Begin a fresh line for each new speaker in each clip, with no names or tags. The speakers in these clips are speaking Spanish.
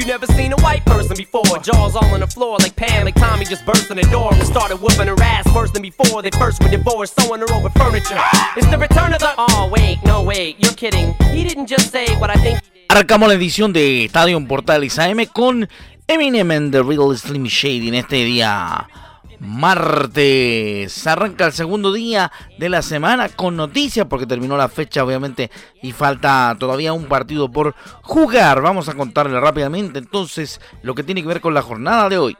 You never seen a white person before. Jaws all on the floor like Pam, like Tommy just burst in the door and started whooping her ass worse than before. They first were divorced, sewing her over furniture. It's the return of the. Oh, wait, no, wait, you're kidding. He didn't just say what I think.
Arrancamos la edición de Estadio Portales AM con Eminem and the Real Slim Shady en este día martes. Arranca el segundo día de la semana con noticias porque terminó la fecha obviamente y falta todavía un partido por jugar. Vamos a contarle rápidamente entonces lo que tiene que ver con la jornada de hoy.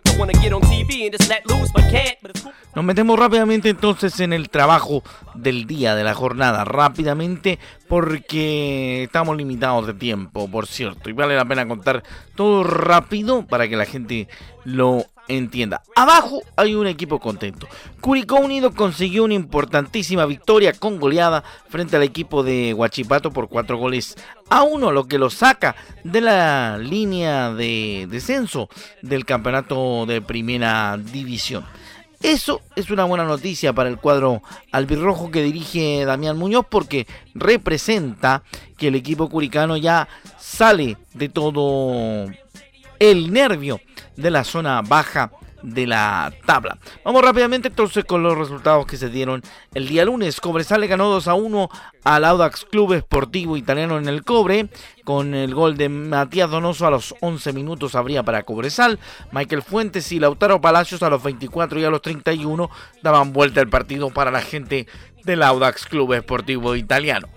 Nos metemos rápidamente entonces en el trabajo del día de la jornada. Rápidamente porque estamos limitados de tiempo, por cierto. Y vale la pena contar todo rápido para que la gente lo entienda. Abajo hay un equipo contento. Curicó Unido consiguió una importantísima victoria con goleada frente al equipo de Huachipato por cuatro goles a uno, lo que lo saca de la línea de descenso del campeonato de primera división. Eso es una buena noticia para el cuadro albirrojo que dirige Damián Muñoz porque representa que el equipo curicano ya sale de todo el nervio de la zona baja de la tabla. Vamos rápidamente entonces con los resultados que se dieron el día lunes. Cobresal ganó 2 a 1 al Audax Club Esportivo Italiano en el Cobre. Con el gol de Matías Donoso a los 11 minutos habría para Cobresal. Michael Fuentes y Lautaro Palacios a los 24 y a los 31 daban vuelta el partido para la gente del Audax Club Esportivo Italiano.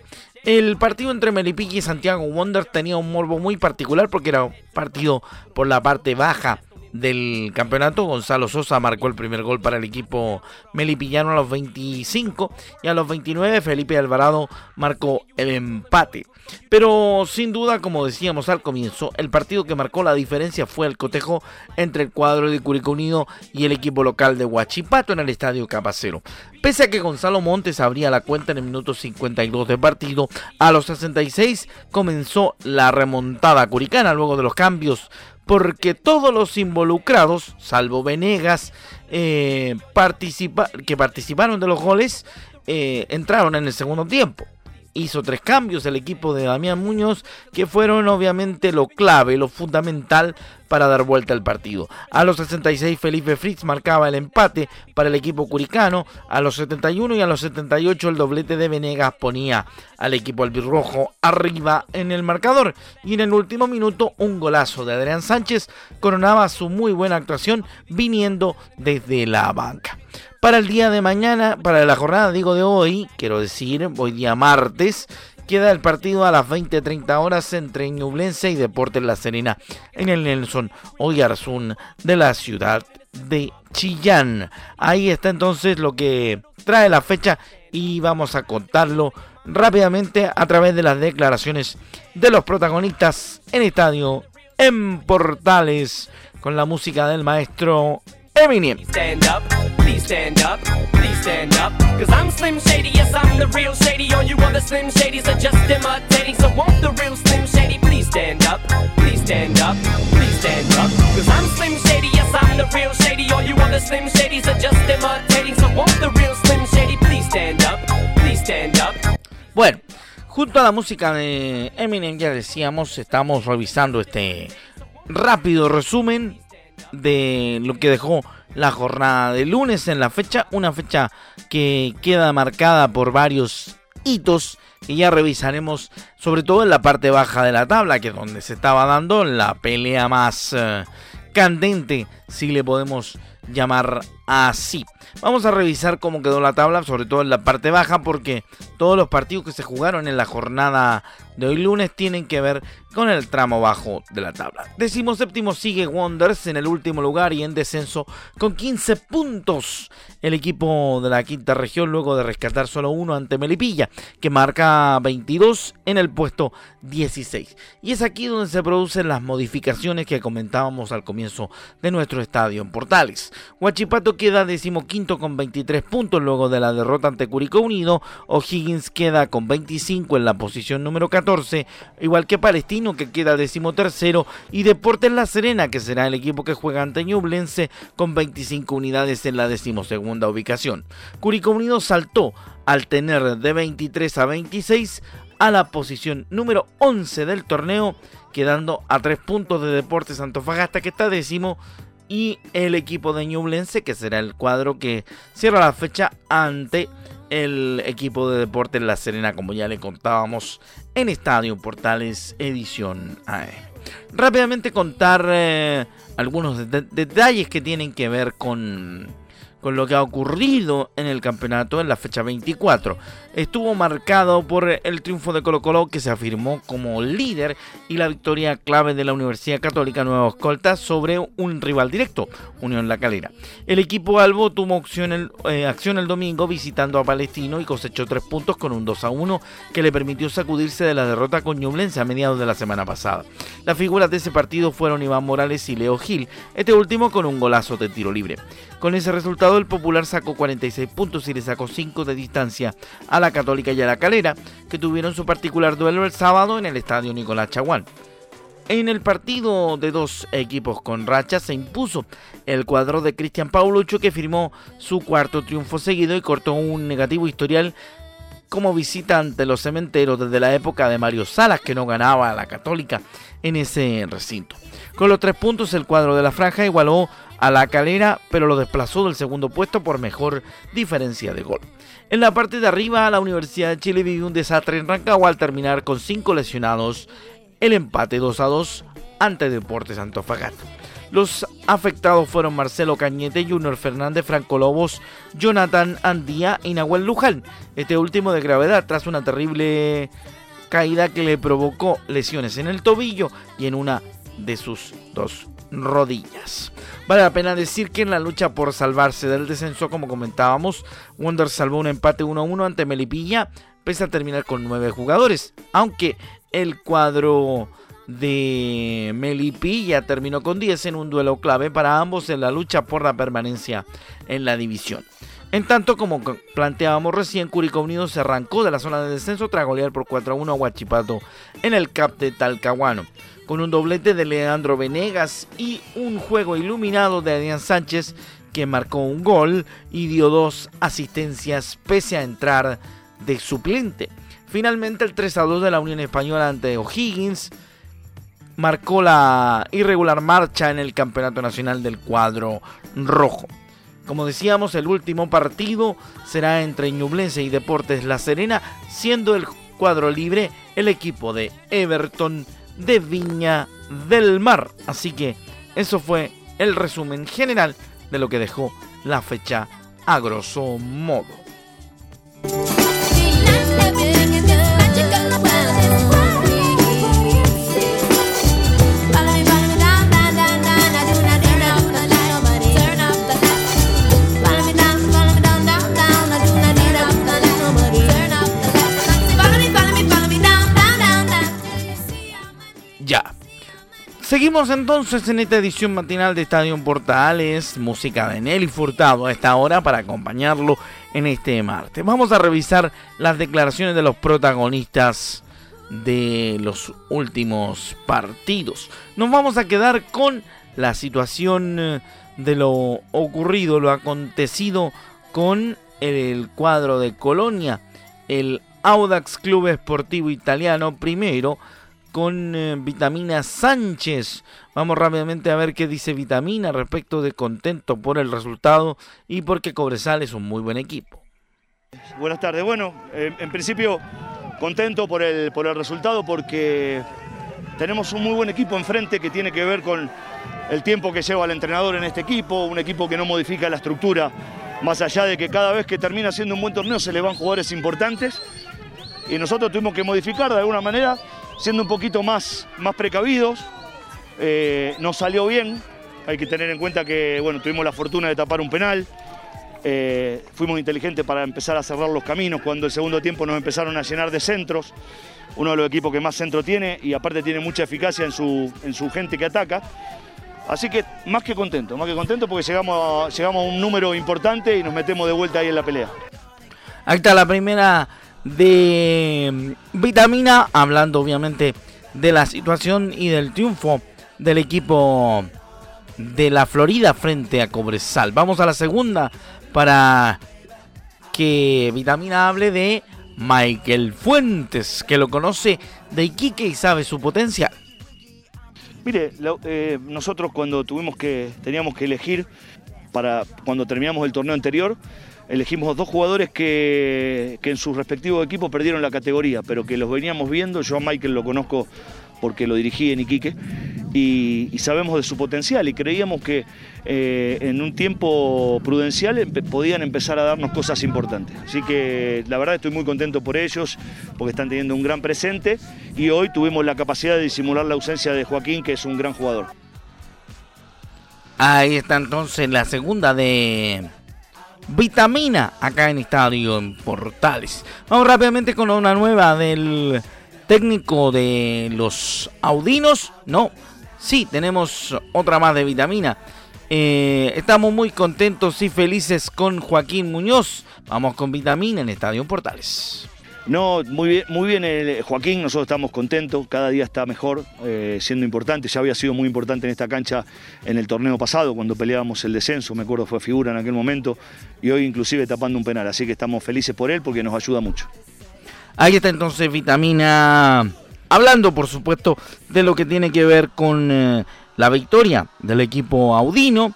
El partido entre Melipilla y Santiago Wonder tenía un morbo muy particular porque era un partido por la parte baja del campeonato. Gonzalo Sosa marcó el primer gol para el equipo melipillano a los 25 y a los 29 Felipe Alvarado marcó el empate. Pero sin duda, como decíamos al comienzo, el partido que marcó la diferencia fue el cotejo entre el cuadro de Curicó Unido y el equipo local de Huachipato en el estadio Capacero. Pese a que Gonzalo Montes abría la cuenta en el minuto 52 de partido, a los 66 comenzó la remontada curicana luego de los cambios porque todos los involucrados, salvo Venegas, eh, que participaron de los goles, eh, entraron en el segundo tiempo hizo tres cambios el equipo de Damián Muñoz que fueron obviamente lo clave, lo fundamental para dar vuelta al partido. A los 66 Felipe Fritz marcaba el empate para el equipo curicano, a los 71 y a los 78 el doblete de Venegas ponía al equipo albirrojo arriba en el marcador. Y en el último minuto un golazo de Adrián Sánchez coronaba su muy buena actuación viniendo desde la banca para el día de mañana, para la jornada, digo, de hoy, quiero decir, hoy día martes, queda el partido a las 20.30 horas entre Ñublense y Deportes La Serena en el Nelson Oyarzún de la ciudad de Chillán. Ahí está entonces lo que trae la fecha y vamos a contarlo rápidamente a través de las declaraciones de los protagonistas en estadio en Portales con la música del maestro Eminem.
Stand up, please stand up, please stand up. Cause I'm Slim Shady, yes, I'm the real Shady. All you other Slim Shadys are just imitating. So won't the real Slim Shady please stand up, please stand up, please stand up. Cause I'm Slim Shady, yes, I'm the real Shady. All you other Slim Shadys are just imitating. So won't the real Slim Shady please stand up, please stand up.
Bueno. Junto a la música de Eminem, ya decíamos, estamos revisando este rápido resumen de lo que dejó la jornada de lunes en la fecha, una fecha que queda marcada por varios hitos que ya revisaremos, sobre todo en la parte baja de la tabla, que es donde se estaba dando la pelea más uh, candente, si le podemos llamar así. Vamos a revisar cómo quedó la tabla, sobre todo en la parte baja, porque todos los partidos que se jugaron en la jornada de hoy lunes tienen que ver con el tramo bajo de la tabla. Decimo séptimo sigue Wonders en el último lugar y en descenso con 15 puntos. El equipo de la quinta región luego de rescatar solo uno ante Melipilla, que marca 22 en el puesto 16. Y es aquí donde se producen las modificaciones que comentábamos al comienzo de nuestro estadio en Portales. Huachipato queda decimoquinto con 23 puntos luego de la derrota ante Curicó Unido. O'Higgins queda con 25 en la posición número 14, igual que Palestino que queda decimotercero y Deportes La Serena que será el equipo que juega ante Ñublense con 25 unidades en la decimosegunda ubicación. Curicó Unido saltó al tener de 23 a 26 a la posición número 11 del torneo, quedando a 3 puntos de Deportes Antofagasta que está décimo y el equipo de Ñublense que será el cuadro que cierra la fecha ante el equipo de Deportes La Serena, como ya le contábamos en Estadio Portales Edición AE. Rápidamente contar eh, algunos detalles que tienen que ver con con lo que ha ocurrido en el campeonato en la fecha 24. Estuvo marcado por el triunfo de Colo Colo que se afirmó como líder y la victoria clave de la Universidad Católica Nueva Escolta sobre un rival directo, Unión La Calera. El equipo Albo tuvo acción el, eh, acción el domingo visitando a Palestino y cosechó tres puntos con un 2 a 1 que le permitió sacudirse de la derrota con Ñublense a mediados de la semana pasada. Las figuras de ese partido fueron Iván Morales y Leo Gil, este último con un golazo de tiro libre. Con ese resultado el Popular sacó 46 puntos y le sacó 5 de distancia a la Católica y a la Calera, que tuvieron su particular duelo el sábado en el estadio Nicolás Chaguán. En el partido de dos equipos con racha se impuso el cuadro de Cristian Paulucho que firmó su cuarto triunfo seguido y cortó un negativo historial como visita ante los cementeros desde la época de Mario Salas que no ganaba a la Católica en ese recinto. Con los tres puntos el cuadro de la franja igualó a la calera, pero lo desplazó del segundo puesto por mejor diferencia de gol. En la parte de arriba, la Universidad de Chile vivió un desastre en Rancagua al terminar con cinco lesionados, el empate 2 a 2 ante Deportes Antofagasta. Los afectados fueron Marcelo Cañete, Junior Fernández, Franco Lobos, Jonathan Andía y Nahuel Luján. Este último de gravedad tras una terrible caída que le provocó lesiones en el tobillo y en una de sus dos rodillas. Vale la pena decir que en la lucha por salvarse del descenso, como comentábamos, Wonder salvó un empate 1-1 ante Melipilla, pese a terminar con 9 jugadores, aunque el cuadro de Melipilla terminó con 10 en un duelo clave para ambos en la lucha por la permanencia en la división. En tanto, como planteábamos recién, Curicó Unido se arrancó de la zona de descenso tras golear por 4 a 1 a Huachipato en el CAP de Talcahuano con un doblete de Leandro Venegas y un juego iluminado de Adrián Sánchez que marcó un gol y dio dos asistencias pese a entrar de suplente. Finalmente el 3 a 2 de la Unión Española ante O'Higgins marcó la irregular marcha en el Campeonato Nacional del cuadro rojo. Como decíamos, el último partido será entre Ñublense y Deportes La Serena, siendo el cuadro libre el equipo de Everton de Viña del Mar. Así que eso fue el resumen general de lo que dejó la fecha a grosso modo. Seguimos entonces en esta edición matinal de Estadio Portales, música de Nelly Furtado a esta hora para acompañarlo en este martes. Vamos a revisar las declaraciones de los protagonistas de los últimos partidos. Nos vamos a quedar con la situación eh, de lo ocurrido, lo acontecido con el cuadro de Colonia, el Audax Club Esportivo Italiano primero con eh, Vitamina Sánchez. Vamos rápidamente a ver qué dice Vitamina respecto de contento por el resultado y porque Cobresal es un muy buen equipo.
Buenas tardes. Bueno, eh, en principio contento por el, por el resultado porque tenemos un muy buen equipo enfrente que tiene que ver con el tiempo que lleva el entrenador en este equipo, un equipo que no modifica la estructura, más allá de que cada vez que termina siendo un buen torneo se le van jugadores importantes. Y nosotros tuvimos que modificar de alguna manera, siendo un poquito más, más precavidos. Eh, no salió bien, hay que tener en cuenta que bueno, tuvimos la fortuna de tapar un penal. Eh, fuimos inteligentes para empezar a cerrar los caminos cuando el segundo tiempo nos empezaron a llenar de centros. Uno de los equipos que más centro tiene y aparte tiene mucha eficacia en su, en su gente que ataca. Así que más que contento, más que contento porque llegamos a, llegamos a un número importante y nos metemos de vuelta ahí en la pelea.
Está la primera de mm, Vitamina, hablando obviamente de la situación y del triunfo del equipo de la Florida frente a Cobresal. Vamos a la segunda para que Vitamina hable de Michael Fuentes, que lo conoce de Iquique y sabe su potencia.
Mire, eh, nosotros cuando tuvimos que, teníamos que elegir para cuando terminamos el torneo anterior, elegimos dos jugadores que, en sus respectivos equipos perdieron la categoría, pero que los veníamos viendo. Yo a Michael lo conozco porque lo dirigí en Iquique, y, sabemos de su potencial y creíamos que eh, en un tiempo prudencial podían empezar a darnos cosas importantes. Así que la verdad estoy muy contento por ellos, porque están teniendo un gran presente y hoy tuvimos la capacidad de disimular la ausencia de Joaquín, que es un gran jugador.
Ahí está entonces la segunda de Vitamina acá en Estadio en Portales. Vamos rápidamente con una nueva del técnico de los Audinos. No, sí, tenemos otra más de vitamina. Eh, estamos muy contentos y felices con Joaquín Muñoz. Vamos con vitamina en Estadio Portales.
No, muy bien, muy bien eh, Joaquín, nosotros estamos contentos, cada día está mejor, eh, siendo importante, ya había sido muy importante en esta cancha en el torneo pasado, cuando peleábamos el descenso, me acuerdo fue figura en aquel momento, y hoy inclusive tapando un penal, así que estamos felices por él porque nos ayuda mucho.
Ahí está entonces vitamina. Hablando, por supuesto, de lo que tiene que ver con eh, la victoria del equipo Audino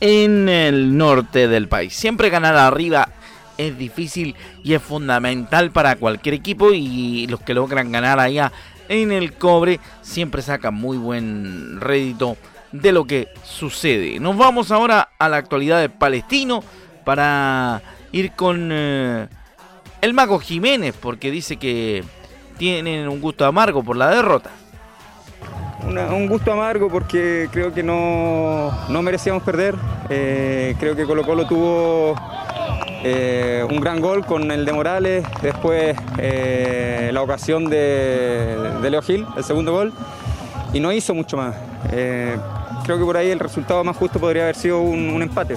en el norte del país. Siempre ganar arriba es difícil y es fundamental para cualquier equipo y los que logran ganar allá en el cobre siempre sacan muy buen rédito de lo que sucede. Nos vamos ahora a la actualidad de Palestino para ir con... Eh, el mago Jiménez, porque dice que tienen un gusto amargo por la derrota.
un gusto amargo porque creo que no, merecíamos perder. Eh, creo que Colo Colo tuvo eh, un gran gol con el de Morales, después eh, la ocasión de, Leo Gil, el segundo gol, y no hizo mucho más. creo que por ahí el resultado más justo podría haber sido un empate.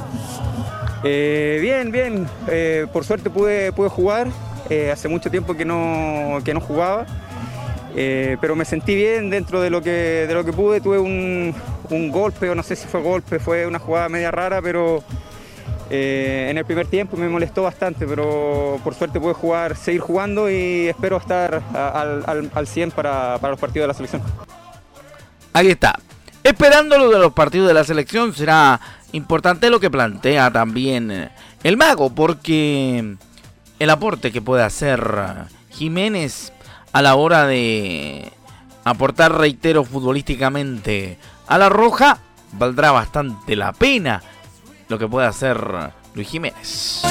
Eh, bien, bien. Eh, por suerte pude, pude jugar. Eh, hace mucho tiempo que no, no jugaba. pero me sentí bien dentro de lo que, de lo que pude. Tuve un, golpe, o no sé si fue golpe, fue una jugada media rara, pero en el primer tiempo me molestó bastante. Pero por suerte pude jugar, seguir jugando y espero estar al, al, 100 para, para los partidos de la selección.
Ahí está. Esperando lo de los partidos de la selección será Importante lo que plantea también eh, el mago, porque el aporte que puede hacer Jiménez a la hora de aportar, reitero, futbolísticamente a la roja, valdrá bastante la pena lo que puede hacer Luis Jiménez.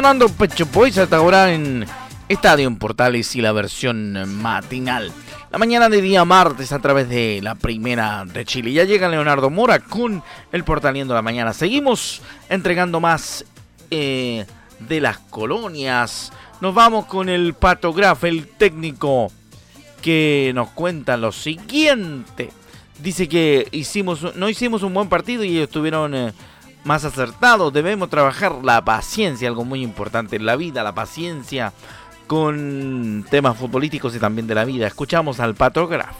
sonando Pecho Boys hasta ahora en Estadio en Portales y la versión matinal. La mañana de día martes a través de la primera de Chile. Ya llega Leonardo Mora con el Portaliendo la mañana. Seguimos entregando más eh, de las colonias. Nos vamos con el patograf, el técnico que nos cuenta lo siguiente. Dice que hicimos, no hicimos un buen partido y ellos tuvieron eh, más acertado. Debemos trabajar la paciencia, algo muy importante en la vida, la paciencia con temas futbolísticos y también de la vida. Escuchamos al Patrograf.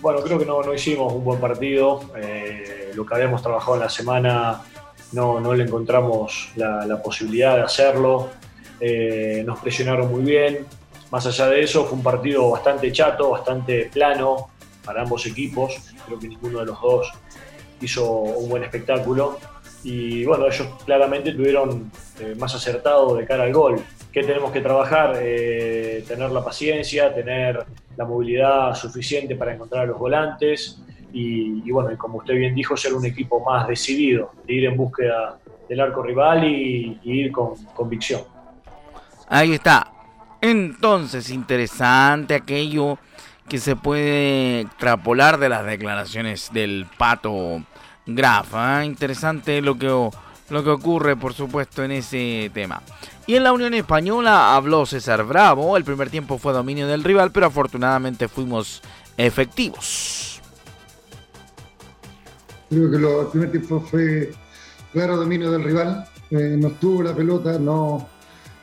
Bueno, creo que no, no hicimos un buen partido. Eh, lo que habíamos trabajado en la semana no, no le encontramos la, posibilidad de hacerlo. Eh, nos presionaron muy bien. Más allá de eso, fue un partido bastante chato, bastante plano para ambos equipos. Creo que ninguno de los dos hizo un buen espectáculo. y bueno, ellos claramente tuvieron eh, más acertado de cara al gol. ¿Qué tenemos que trabajar? Eh, tener la paciencia, tener la movilidad suficiente para encontrar a los volantes y, bueno, como usted bien dijo, ser un equipo más decidido, de ir en búsqueda del arco rival y, y ir con convicción.
Ahí está. Entonces, interesante aquello que se puede extrapolar de las declaraciones del pato Graf. ¿eh? Interesante lo que, lo que ocurre, por supuesto, en ese tema. Y en la Unión Española habló César Bravo. El primer tiempo fue dominio del rival, pero afortunadamente fuimos efectivos.
Creo que el primer tiempo fue claro dominio del rival. Eh, nos tuvo la pelota, no,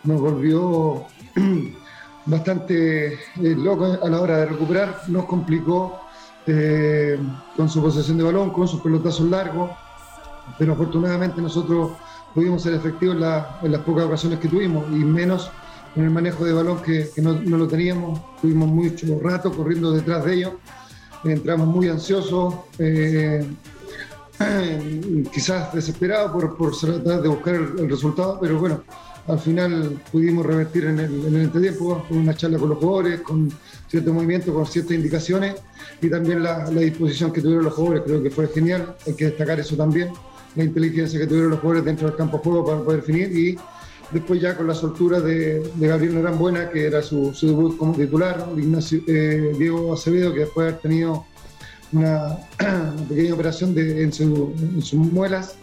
nos volvió bastante eh, loco a la hora de recuperar, nos complicó eh, con su posesión de balón, con sus pelotazos largos, pero afortunadamente nosotros pudimos ser efectivos en, las pocas ocasiones que tuvimos y menos con el manejo de balón que, no, lo teníamos, tuvimos mucho rato corriendo detrás de ellos, entramos muy ansiosos, eh, quizás desesperados por, por tratar de buscar el resultado, pero bueno, al final pudimos revertir en el, en entretiempo con una charla con los jugadores, con cierto movimiento, con ciertas indicaciones y también la, disposición que tuvieron los jugadores, creo que fue genial, hay que destacar eso también, la inteligencia que tuvieron los jugadores dentro del campo de juego para poder definir y después ya con la soltura de, Gabriel Norán Buena, que era su, debut como titular, Ignacio, eh, Diego Acevedo, que después de haber tenido una, pequeña operación en, sus muelas,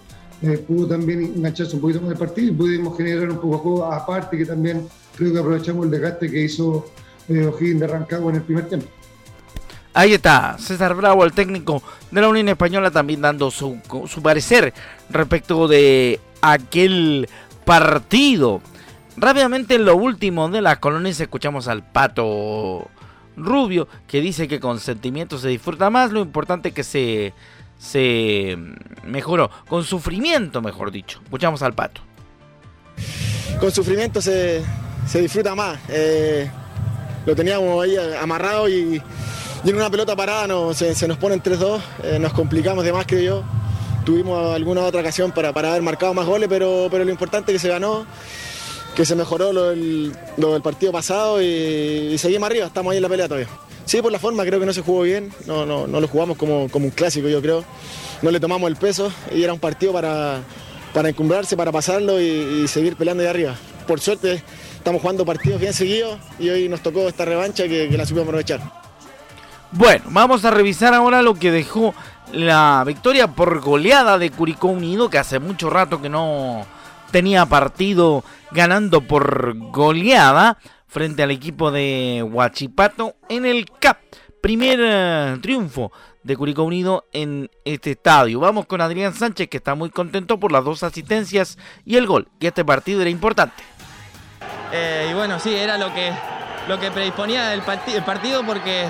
eh, pudo también engancharse un poquito con el partido y pudimos generar un poco de juego, aparte que también creo que aprovechamos el desgaste que hizo eh, O'Higgins de Rancagua en el primer tiempo.
Ahí está, César Bravo, el técnico de la Unión Española, también dando su, su parecer respecto de aquel partido. Rápidamente en lo último de las colonias escuchamos al pato Rubio que dice que con sentimiento se disfruta más, lo importante que se se mejoró. Con sufrimiento, mejor dicho. Escuchamos al pato.
Con sufrimiento se, disfruta más. Eh, lo teníamos ahí amarrado y, en una pelota parada no, se, nos ponen 3-2. Eh, nos complicamos de más, creo yo. Tuvimos alguna otra ocasión para, para haber marcado más goles, pero, pero lo importante es que se ganó, que se mejoró lo del, partido pasado y, seguimos arriba. Estamos ahí en la pelea todavía. Sí, por la forma, creo que no se jugó bien, no, no, no lo jugamos como, como un clásico, yo creo. No le tomamos el peso y era un partido para, para encumbrarse, para pasarlo y, seguir peleando de arriba. Por suerte estamos jugando partidos bien seguidos y hoy nos tocó esta revancha que, la supimos aprovechar.
Bueno, vamos a revisar ahora lo que dejó la victoria por goleada de Curicó Unido, que hace mucho rato que no tenía partido ganando por goleada frente al equipo de Huachipato en el CAP. Primer eh, triunfo de Curicó Unido en este estadio. Vamos con Adrián Sánchez que está muy contento por las dos asistencias y el gol, que este partido era importante.
Eh, y bueno, sí, era lo que, lo que predisponía el, partido porque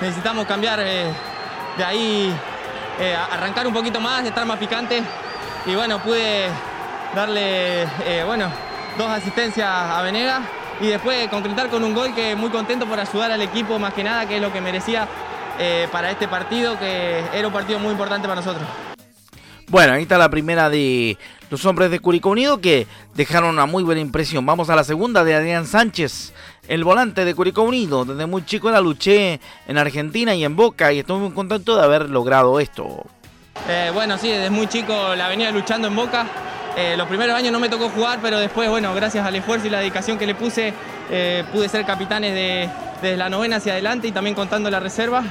necesitamos cambiar eh, de ahí, arrancar un poquito más, estar más picante. Y bueno, pude darle bueno, dos asistencias a Venega y después concretar con un gol que muy contento por ayudar al equipo más que nada, que es lo que merecía eh, para este partido, que era un partido muy importante para nosotros.
Bueno, ahí está la primera de los hombres de Curicó Unido que dejaron una muy buena impresión. Vamos a la segunda de Adrián Sánchez, el volante de Curicó Unido. Desde muy chico la luché en Argentina y en Boca y estoy muy contento de haber logrado esto.
Eh, bueno, sí, desde muy chico la venía luchando en Boca. Eh, los primeros años no me tocó jugar, pero después, bueno, gracias al esfuerzo y la dedicación que le puse, eh, pude ser capitanes de, desde la novena hacia adelante y también contando la reserva.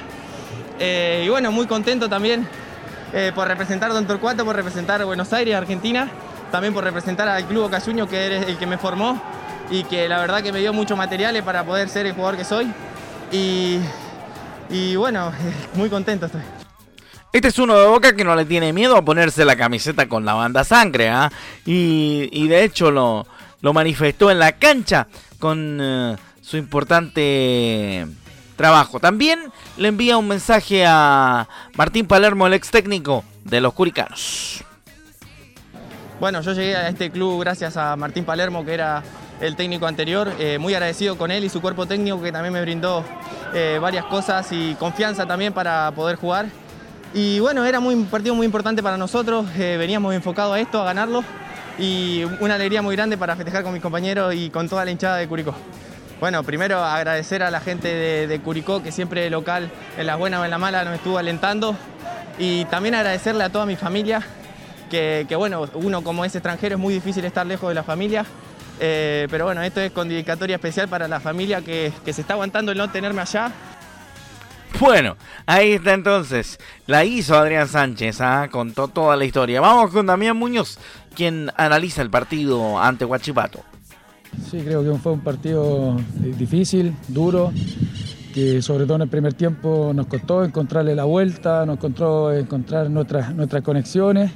y bueno, muy contento también por representar a Don Torcuato, por representar a Buenos Aires, Argentina, también por representar al Club Cayuño, que es el que me formó y que la verdad que me dio muchos materiales para poder ser el jugador que soy. Y bueno, muy contento estoy.
Este es uno de Boca que no le tiene miedo a ponerse la camiseta con la banda sangre, ¿ah? y, de hecho lo, lo, manifestó en la cancha con eh, su importante trabajo. También le envía un mensaje a Martín Palermo, el ex técnico de los Curicanos.
Bueno, yo llegué a este club gracias a Martín Palermo, que era el técnico anterior, eh, muy agradecido con él y su cuerpo técnico que también me brindó eh, varias cosas y confianza también para poder jugar. Y bueno, era muy, un partido muy importante para nosotros, eh, veníamos enfocados a esto, a ganarlo y una alegría muy grande para festejar con mis compañeros y con toda la hinchada de Curicó. Bueno, primero agradecer a la gente de, Curicó que siempre local, en la buena o en la mala, nos estuvo alentando. Y también agradecerle a toda mi familia, que, bueno, uno como es extranjero es muy difícil estar lejos de la familia, eh, pero bueno, esto es con dedicatoria especial para la familia que, que se está aguantando el no tenerme allá
bueno, ahí está entonces. La hizo Adrián Sánchez, ¿ah? contó toda la historia. Vamos con Damián Muñoz, quien analiza el partido ante Huachipato.
Sí, creo que fue un partido difícil, duro, que sobre todo en el primer tiempo nos costó encontrarle la vuelta, nos costó encontrar nuestras, nuestras conexiones.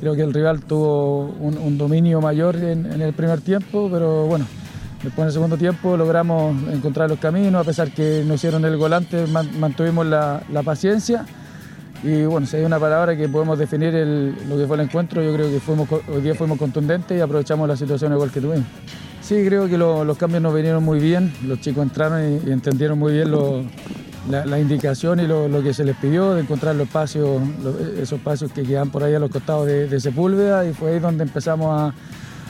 Creo que el rival tuvo un, dominio mayor en el primer tiempo, pero bueno, Después en el segundo tiempo logramos encontrar los caminos, a pesar que no hicieron el volante, mantuvimos la, paciencia. Y bueno, si hay una palabra que podemos definir lo que fue el encuentro, yo creo que fuimos, hoy día fuimos contundentes y aprovechamos la situación igual que tuvimos. Sí, creo que los cambios nos vinieron muy bien, los chicos entraron y, entendieron muy bien la, indicación y lo, que se les pidió, de encontrar los espacios, esos espacios que quedan por ahí a los costados de Sepúlveda y fue ahí donde empezamos a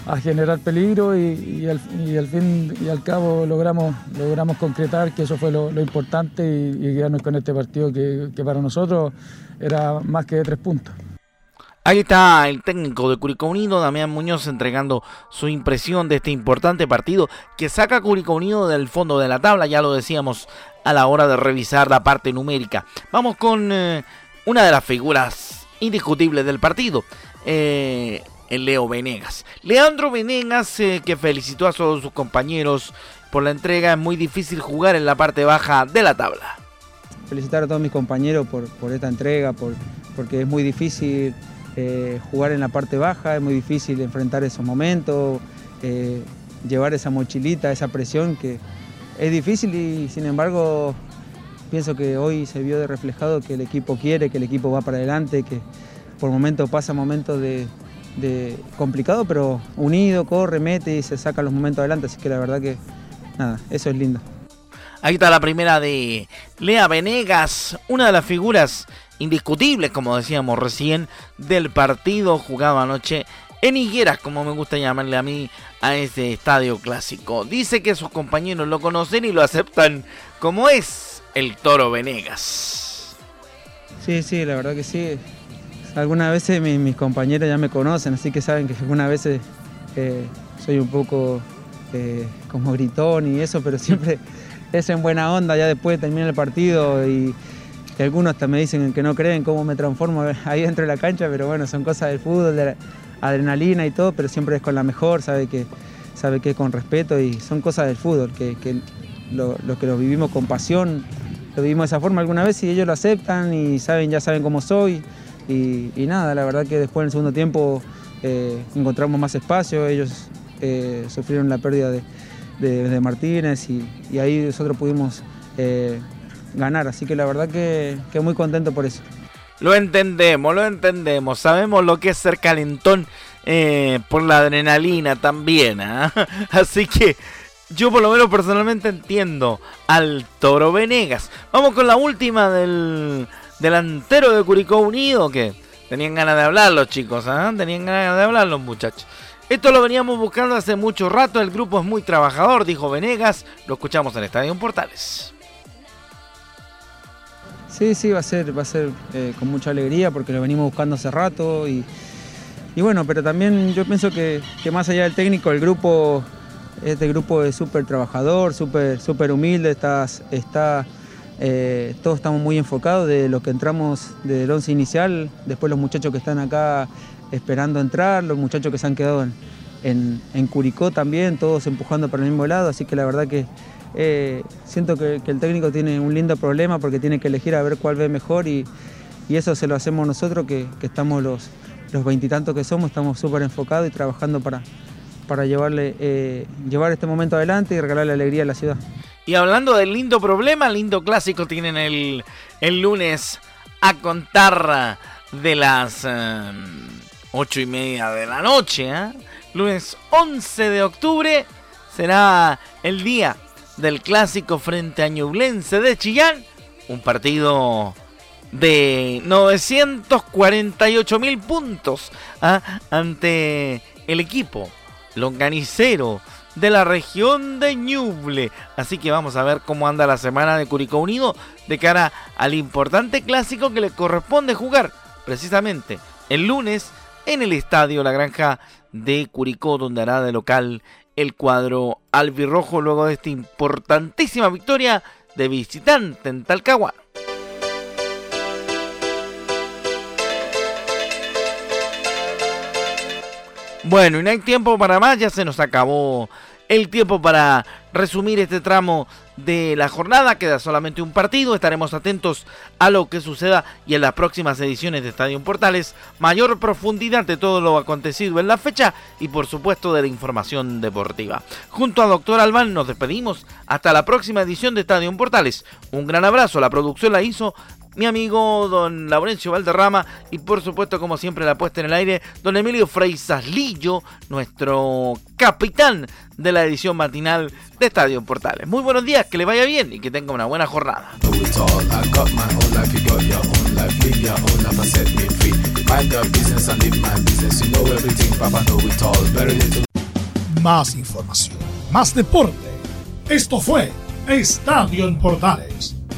a generar peligro y, al, fin y al cabo logramos, logramos concretar que eso fue lo, importante y, quedarnos con este partido que, para nosotros era más que de tres puntos.
Ahí está el técnico de Curicó Unido, Damián Muñoz, entregando su impresión de este importante partido que saca a Curicó Unido del fondo de la tabla, ya lo decíamos a la hora de revisar la parte numérica. Vamos con eh, una de las figuras indiscutibles del partido. Eh, Leo Venegas. Leandro Venegas, eh, que felicitó a todos sus compañeros por la entrega, es muy difícil jugar en la parte baja de la tabla.
Felicitar a todos mis compañeros por, esta entrega, por, porque es muy difícil eh, jugar en la parte baja, es muy difícil enfrentar esos momentos, eh, llevar esa mochilita, esa presión que es difícil y sin embargo pienso que hoy se vio de reflejado que el equipo quiere, que el equipo va para adelante, que por momentos pasa momentos de, de complicado, pero unido, corre, mete y se saca los momentos adelante. Así que la verdad que nada, eso es lindo.
Ahí está la primera de Lea Venegas, una de las figuras indiscutibles, como decíamos recién, del partido jugado anoche en Higueras, como me gusta llamarle a mí a este estadio clásico. Dice que sus compañeros lo conocen y lo aceptan como es el Toro Venegas.
Sí, sí, la verdad que sí. Algunas veces mis, compañeros ya me conocen, así que saben que algunas veces eh, soy un poco eh, como gritón y eso, pero siempre es en buena onda, ya después termina el partido y, algunos hasta me dicen que no creen cómo me transformo ahí dentro de la cancha, pero bueno, son cosas del fútbol, de adrenalina y todo, pero siempre es con la mejor, sabe que, sabe que es con respeto y son cosas del fútbol, que, lo, que lo vivimos con pasión, lo vivimos de esa forma alguna vez y ellos lo aceptan y saben, ya saben cómo soy. Y, nada, la verdad que después en el segundo tiempo eh, encontramos más espacio, ellos eh, sufrieron la pérdida de, Martínez y, ahí nosotros pudimos eh, ganar, así que la verdad que, muy contento por eso.
Lo entendemos, lo entendemos, sabemos lo que es ser calentón por la adrenalina también, ¿ah? así que yo por lo menos personalmente entiendo al Toro Venegas. Vamos con la última del delantero de Curicó Unido, que tenían ganas de hablar los chicos, ¿ah? tenían ganas de hablar los muchachos. Esto lo veníamos buscando hace mucho rato, el grupo es muy trabajador, dijo Venegas, lo escuchamos en Estadio Portales.
Sí, sí, va a ser, va a ser eh, con mucha alegría porque lo venimos buscando hace rato y, bueno, pero también yo pienso que, más allá del técnico, el grupo, este grupo es súper trabajador, súper super humilde, está, está eh, todos estamos muy enfocados de lo que entramos del once inicial, después los muchachos que están acá esperando entrar, los muchachos que se han quedado en, Curicó también, todos empujando para el mismo lado, así que la verdad que eh, siento que, el técnico tiene un lindo problema porque tiene que elegir a ver cuál ve mejor y, eso se lo hacemos nosotros que, estamos los veintitantos que somos, estamos súper enfocados y trabajando para, eh, llevar este momento adelante y regalarle alegría a la ciudad.
Y hablando del lindo problema, lindo clásico tienen el, el lunes a contar de las eh, ocho y media de la noche. ¿eh? Lunes 11 de octubre será el día del clásico frente a Ñublense de Chillán. Un partido de 948 mil puntos ¿ah? ante el equipo longanicero de la región de Ñuble. Así que vamos a ver cómo anda la semana de Curicó Unido de cara al importante clásico que le corresponde jugar precisamente el lunes en el estadio La Granja de Curicó, donde hará de local el cuadro albirrojo luego de esta importantísima victoria de visitante en Talcahuano. Bueno, y no hay tiempo para más, ya se nos acabó el tiempo para resumir este tramo de la jornada. Queda solamente un partido. Estaremos atentos a lo que suceda y en las próximas ediciones de Estadio Portales. Mayor profundidad de todo lo acontecido en la fecha y por supuesto de la información deportiva. Junto a Doctor Albán nos despedimos. Hasta la próxima edición de Estadio Portales. Un gran abrazo. La producción la hizo mi amigo don Laurencio Valderrama y por supuesto como siempre la puesta en el aire don Emilio Freisaslillo, nuestro capitán de la edición matinal de Estadio Portales. Muy buenos días, que le vaya bien y que tenga una buena jornada.
Más información, más deporte. Esto fue Estadio en Portales